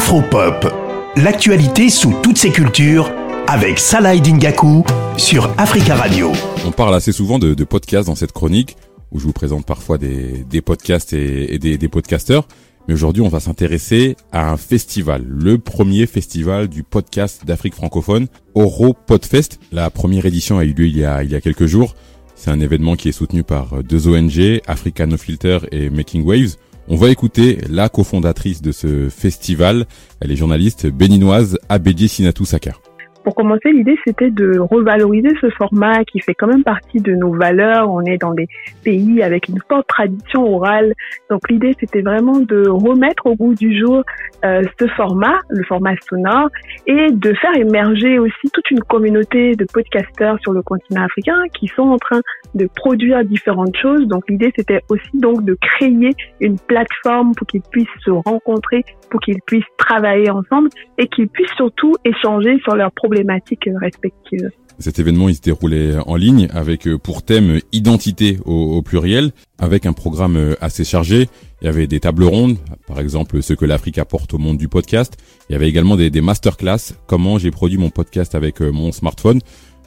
Afropop, l'actualité sous toutes ses cultures avec Salah Dingaku sur Africa Radio. On parle assez souvent de, podcasts dans cette chronique où je vous présente parfois des, podcasts et, des, des. Mais aujourd'hui, on va s'intéresser à un festival, le premier festival du podcast d'Afrique francophone, Oro Podfest. La première édition a eu lieu il y a, il y a quelques jours. C'est un événement qui est soutenu par deux ONG, Africa No Filter et Making Waves. On va écouter la cofondatrice de ce festival. Elle est journaliste béninoise Abedji Sinatou Sakar. Pour commencer, l'idée c'était de revaloriser ce format qui fait quand même partie de nos valeurs. On est dans des pays avec une forte tradition orale. Donc l'idée c'était vraiment de remettre au goût du jour euh, ce format, le format sonore, et de faire émerger aussi toute une communauté de podcasteurs sur le continent africain qui sont en train de produire différentes choses. Donc l'idée c'était aussi donc de créer une plateforme pour qu'ils puissent se rencontrer, pour qu'ils puissent travailler ensemble et qu'ils puissent surtout échanger sur leurs respectives. Cet événement, il se déroulait en ligne avec euh, pour thème identité au, pluriel, avec un programme euh, assez chargé. Il y avait des tables rondes, par exemple ce que l'Afrique apporte au monde du podcast. Il y avait également des, des masterclass, comment j'ai produit mon podcast avec euh, mon smartphone.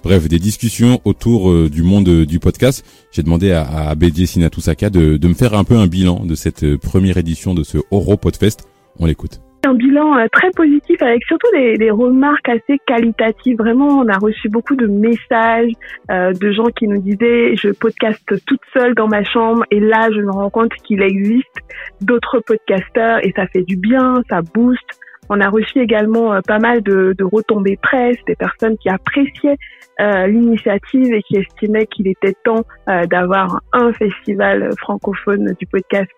Bref, des discussions autour du monde du podcast. J'ai demandé à, à Abedje Sinatusaka de, de me faire un peu un bilan de cette première édition de ce Oro Podfest. On l'écoute un bilan euh, très positif avec surtout des, remarques assez qualitatives. Vraiment, on a reçu beaucoup de messages euh, de gens qui nous disaient je podcaste toute seule dans ma chambre et là je me rends compte qu'il existe d'autres podcasteurs et ça fait du bien, ça booste. On a reçu également euh, pas mal de, retombées presse, des personnes qui appréciaient l'initiative et qui estimaient qu'il était temps d'avoir un festival francophone du podcast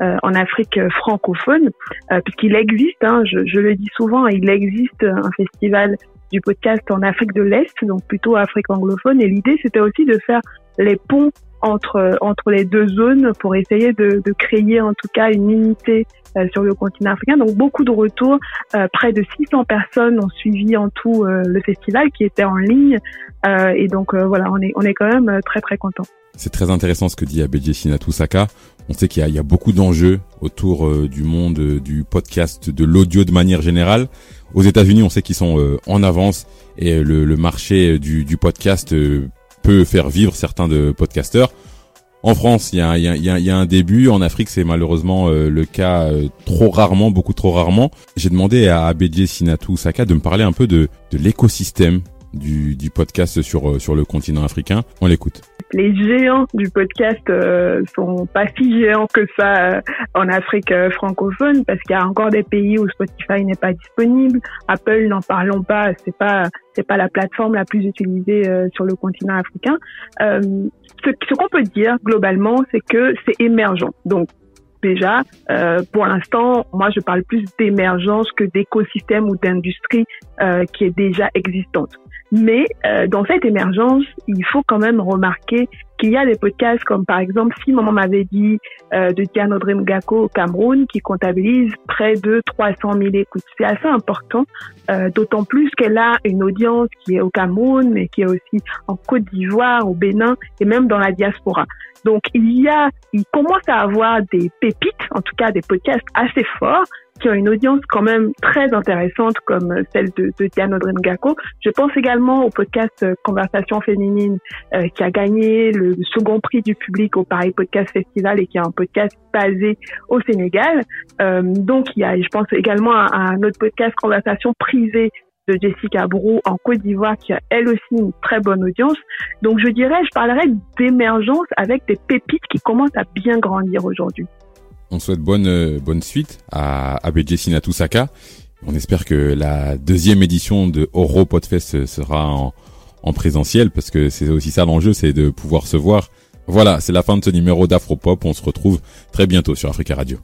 euh, en Afrique francophone, euh, puisqu'il existe, hein, je, je, le dis souvent, il existe un festival du podcast en Afrique de l'Est, donc plutôt Afrique anglophone. Et l'idée, c'était aussi de faire les ponts entre entre les deux zones pour essayer de, de créer en tout cas une unité euh, sur le continent africain. Donc beaucoup de retours, euh, près de 600 personnes ont suivi en tout euh, le festival qui était en ligne et donc voilà, on est on est quand même très très content. C'est très intéressant ce que dit Abedje Sinatou Saka. On sait qu'il y, y, a beaucoup d'enjeux autour du monde du podcast, de l'audio de manière générale. Aux États-Unis, on sait qu'ils sont en avance et le, le marché du, du podcast peut faire vivre certains de podcasteurs. En France, il y a, y, a, y a, un début. En Afrique, c'est malheureusement euh, le cas euh, trop rarement, beaucoup trop rarement. J'ai demandé à Abedje Sinatou Saka de me parler un peu de, de l'écosystème du, du podcast sur, euh, sur le continent africain. On l'écoute les géants du podcast euh, sont pas si géants que ça euh, en Afrique euh, francophone parce qu'il y a encore des pays où Spotify n'est pas disponible. Apple, n'en parlons pas, c'est pas c'est pas la plateforme la plus utilisée euh, sur le continent africain. ce, ce qu'on peut dire globalement, c'est que c'est émergent. Donc déjà, pour l'instant, moi je parle plus d'émergence que d'écosystème ou d'industrie qui est déjà existante. Mais euh, dans cette émergence, il faut quand même remarquer qu'il y a des podcasts comme par exemple si maman m'avait dit euh, de Diane Audrey Mugako au Cameroun qui comptabilise près de 300 000 écoutes. C'est assez important, euh, d'autant plus qu'elle a une audience qui est au Cameroun, mais qui est aussi en Côte d'Ivoire, au Bénin et même dans la diaspora. Donc il y a, il commence à avoir des pépites, en tout cas des podcasts assez forts qui ont une audience quand même très intéressante comme celle de, de Diane Audrey Ngako. Je pense également au podcast euh, Conversation féminine euh, qui a gagné le second prix du public au Paris Podcast Festival et qui est un podcast basé au Sénégal. Euh, donc il y a, je pense également à, un autre podcast Conversation privée de Jessica Brou en Côte d'Ivoire qui a elle aussi une très bonne audience. Donc je dirais, je parlerais d'émergence avec des pépites qui commencent à bien grandir aujourd'hui. On souhaite bonne euh, bonne suite à Abedje Sinatusaka. On espère que la deuxième édition de Oro Podfest sera en, en présentiel parce que c'est aussi ça l'enjeu, c'est de pouvoir se voir. Voilà, c'est la fin de ce numéro d'Afropop. On se retrouve très bientôt sur Africa Radio.